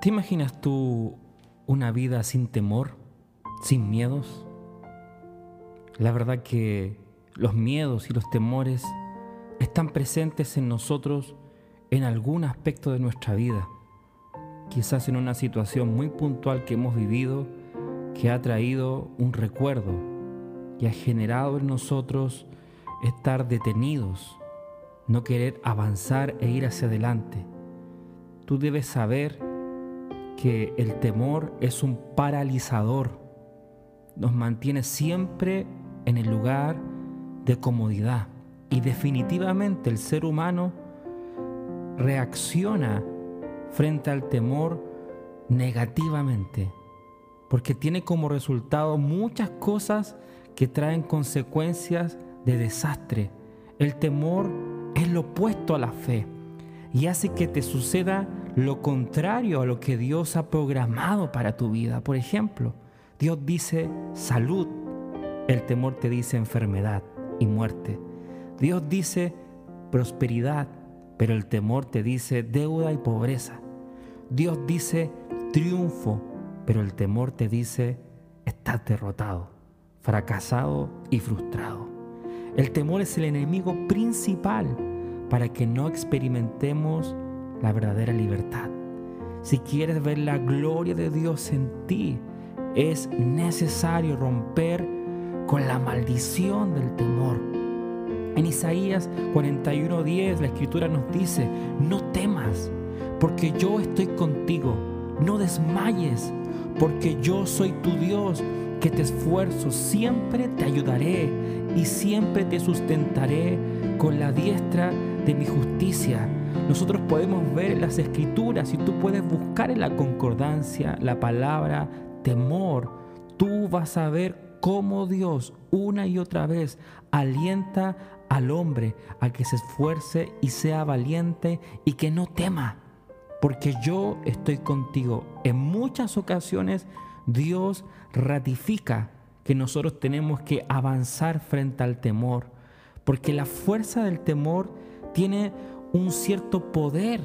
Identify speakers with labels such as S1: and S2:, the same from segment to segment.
S1: ¿Te imaginas tú una vida sin temor, sin miedos? La verdad que los miedos y los temores están presentes en nosotros en algún aspecto de nuestra vida. Quizás en una situación muy puntual que hemos vivido que ha traído un recuerdo y ha generado en nosotros estar detenidos, no querer avanzar e ir hacia adelante. Tú debes saber que el temor es un paralizador. Nos mantiene siempre en el lugar de comodidad. Y definitivamente el ser humano reacciona frente al temor negativamente. Porque tiene como resultado muchas cosas que traen consecuencias de desastre. El temor es lo opuesto a la fe y hace que te suceda lo contrario a lo que Dios ha programado para tu vida. Por ejemplo, Dios dice salud, el temor te dice enfermedad y muerte. Dios dice prosperidad, pero el temor te dice deuda y pobreza. Dios dice triunfo, pero el temor te dice estás derrotado, fracasado y frustrado. El temor es el enemigo principal para que no experimentemos la verdadera libertad. Si quieres ver la gloria de Dios en ti, es necesario romper con la maldición del temor. En Isaías 41:10 la escritura nos dice, no temas, porque yo estoy contigo, no desmayes, porque yo soy tu Dios, que te esfuerzo, siempre te ayudaré y siempre te sustentaré con la diestra de mi justicia nosotros podemos ver las escrituras y tú puedes buscar en la concordancia la palabra temor. Tú vas a ver cómo Dios una y otra vez alienta al hombre a que se esfuerce y sea valiente y que no tema, porque yo estoy contigo. En muchas ocasiones Dios ratifica que nosotros tenemos que avanzar frente al temor, porque la fuerza del temor tiene un cierto poder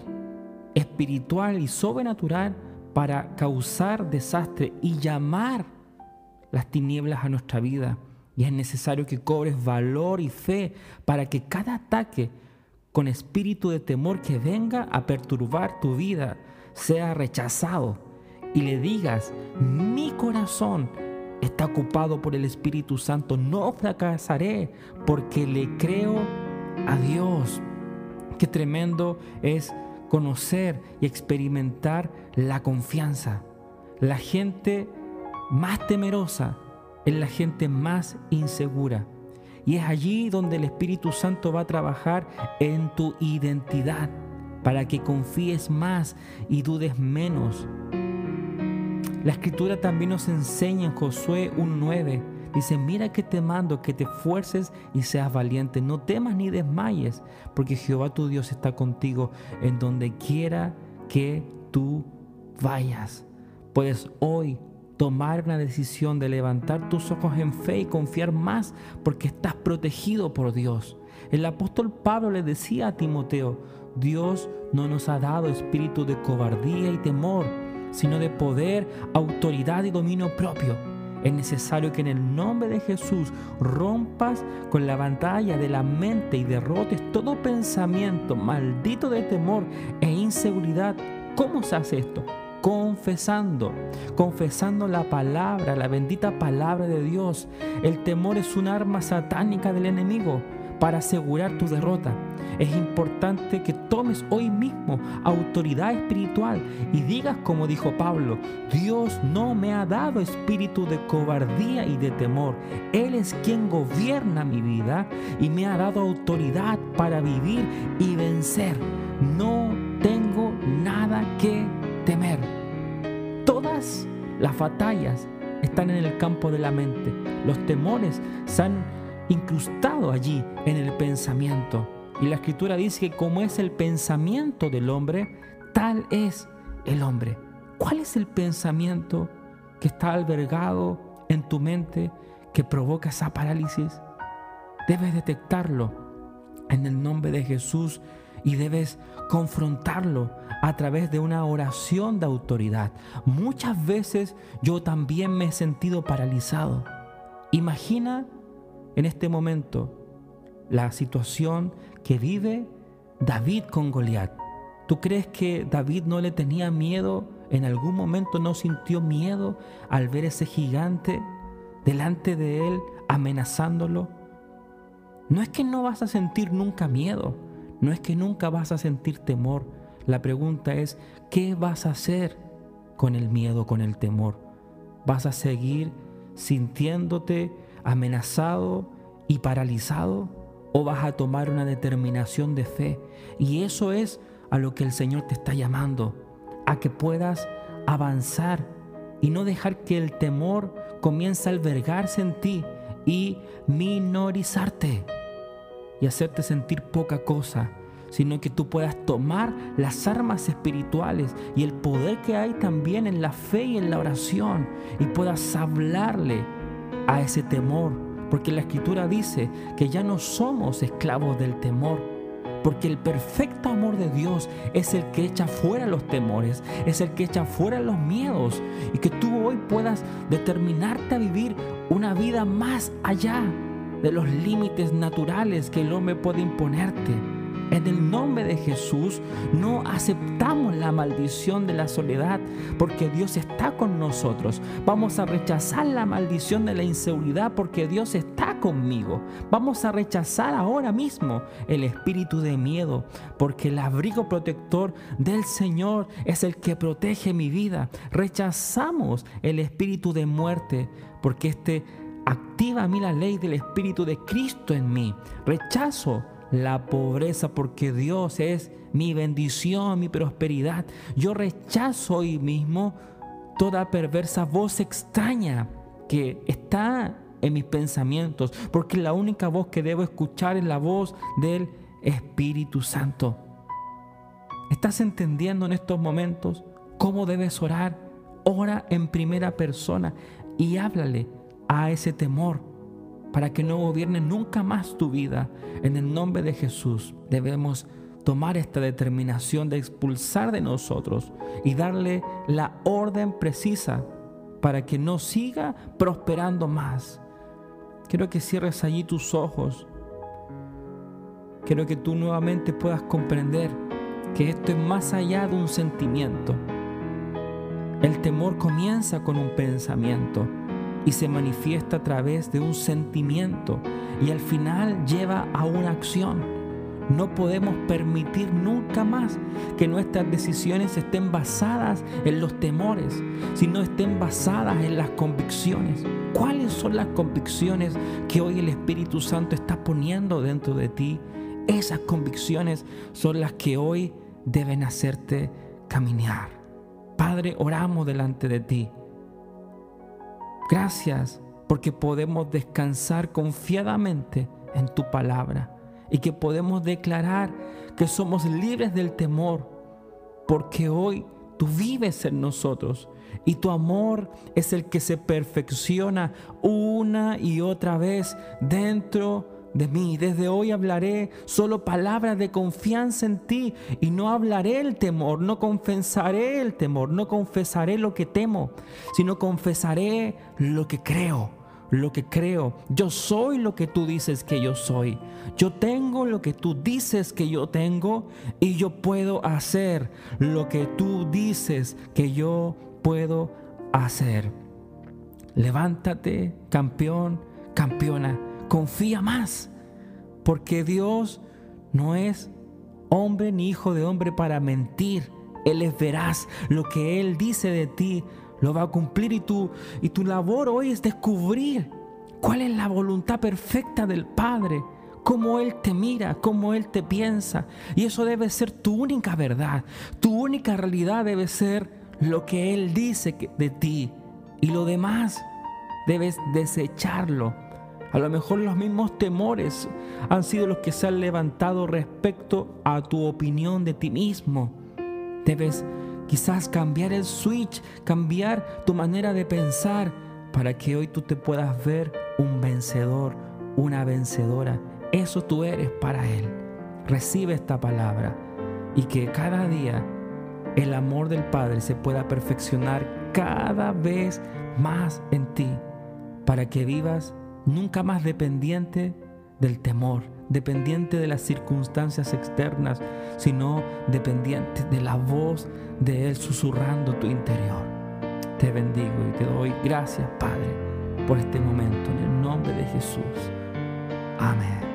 S1: espiritual y sobrenatural para causar desastre y llamar las tinieblas a nuestra vida. Y es necesario que cobres valor y fe para que cada ataque con espíritu de temor que venga a perturbar tu vida sea rechazado y le digas, mi corazón está ocupado por el Espíritu Santo, no fracasaré porque le creo a Dios. Qué tremendo es conocer y experimentar la confianza. La gente más temerosa es la gente más insegura. Y es allí donde el Espíritu Santo va a trabajar en tu identidad para que confíes más y dudes menos. La escritura también nos enseña en Josué 1.9 Dice, mira que te mando, que te esfuerces y seas valiente. No temas ni desmayes, porque Jehová tu Dios está contigo en donde quiera que tú vayas. Puedes hoy tomar una decisión de levantar tus ojos en fe y confiar más porque estás protegido por Dios. El apóstol Pablo le decía a Timoteo, Dios no nos ha dado espíritu de cobardía y temor, sino de poder, autoridad y dominio propio. Es necesario que en el nombre de Jesús rompas con la pantalla de la mente y derrotes todo pensamiento maldito de temor e inseguridad. ¿Cómo se hace esto? confesando, confesando la palabra, la bendita palabra de Dios. El temor es un arma satánica del enemigo para asegurar tu derrota. Es importante que tomes hoy mismo autoridad espiritual y digas como dijo Pablo, Dios no me ha dado espíritu de cobardía y de temor. Él es quien gobierna mi vida y me ha dado autoridad para vivir y vencer. No tengo nada que temer. Todas las batallas están en el campo de la mente. Los temores se han incrustado allí en el pensamiento. Y la escritura dice que como es el pensamiento del hombre, tal es el hombre. ¿Cuál es el pensamiento que está albergado en tu mente que provoca esa parálisis? Debes detectarlo en el nombre de Jesús y debes confrontarlo a través de una oración de autoridad. Muchas veces yo también me he sentido paralizado. Imagina en este momento la situación que vive David con Goliat. ¿Tú crees que David no le tenía miedo? ¿En algún momento no sintió miedo al ver ese gigante delante de él amenazándolo? No es que no vas a sentir nunca miedo, no es que nunca vas a sentir temor. La pregunta es, ¿qué vas a hacer con el miedo, con el temor? ¿Vas a seguir sintiéndote amenazado y paralizado? ¿O vas a tomar una determinación de fe? Y eso es a lo que el Señor te está llamando, a que puedas avanzar y no dejar que el temor comience a albergarse en ti y minorizarte y hacerte sentir poca cosa, sino que tú puedas tomar las armas espirituales y el poder que hay también en la fe y en la oración y puedas hablarle a ese temor, porque la escritura dice que ya no somos esclavos del temor, porque el perfecto amor de Dios es el que echa fuera los temores, es el que echa fuera los miedos y que tú hoy puedas determinarte a vivir una vida más allá de los límites naturales que el hombre puede imponerte. En el nombre de Jesús no aceptamos la maldición de la soledad porque Dios está con nosotros. Vamos a rechazar la maldición de la inseguridad porque Dios está conmigo. Vamos a rechazar ahora mismo el espíritu de miedo porque el abrigo protector del Señor es el que protege mi vida. Rechazamos el espíritu de muerte porque este activa a mí la ley del espíritu de Cristo en mí. Rechazo la pobreza porque Dios es mi bendición, mi prosperidad. Yo rechazo hoy mismo toda perversa voz extraña que está en mis pensamientos, porque la única voz que debo escuchar es la voz del Espíritu Santo. ¿Estás entendiendo en estos momentos cómo debes orar? Ora en primera persona y háblale a ese temor para que no gobierne nunca más tu vida. En el nombre de Jesús debemos tomar esta determinación de expulsar de nosotros y darle la orden precisa para que no siga prosperando más. Quiero que cierres allí tus ojos. Quiero que tú nuevamente puedas comprender que esto es más allá de un sentimiento. El temor comienza con un pensamiento y se manifiesta a través de un sentimiento y al final lleva a una acción. No podemos permitir nunca más que nuestras decisiones estén basadas en los temores, sino estén basadas en las convicciones. ¿Cuáles son las convicciones que hoy el Espíritu Santo está poniendo dentro de ti? Esas convicciones son las que hoy deben hacerte caminar. Padre, oramos delante de ti Gracias porque podemos descansar confiadamente en tu palabra y que podemos declarar que somos libres del temor porque hoy tú vives en nosotros y tu amor es el que se perfecciona una y otra vez dentro de mí. Desde hoy hablaré solo palabras de confianza en ti y no hablaré el temor, no confesaré el temor, no confesaré lo que temo, sino confesaré lo que creo. Lo que creo, yo soy lo que tú dices que yo soy. Yo tengo lo que tú dices que yo tengo y yo puedo hacer lo que tú dices que yo puedo hacer. Levántate, campeón, campeona confía más, porque Dios no es hombre ni hijo de hombre para mentir. Él es veraz. Lo que Él dice de ti lo va a cumplir y tu, y tu labor hoy es descubrir cuál es la voluntad perfecta del Padre, cómo Él te mira, cómo Él te piensa. Y eso debe ser tu única verdad. Tu única realidad debe ser lo que Él dice de ti. Y lo demás debes desecharlo a lo mejor los mismos temores han sido los que se han levantado respecto a tu opinión de ti mismo. Debes quizás cambiar el switch, cambiar tu manera de pensar para que hoy tú te puedas ver un vencedor, una vencedora. Eso tú eres para Él. recibe esta palabra y que cada día el amor del Padre se pueda perfeccionar cada vez más en ti para que vivas nunca más dependiente del temor, dependiente de las circunstancias externas, sino dependiente de la voz de Él susurrando tu interior. Te bendigo y te doy gracias, Padre, por este momento, en el nombre de Jesús. Amén.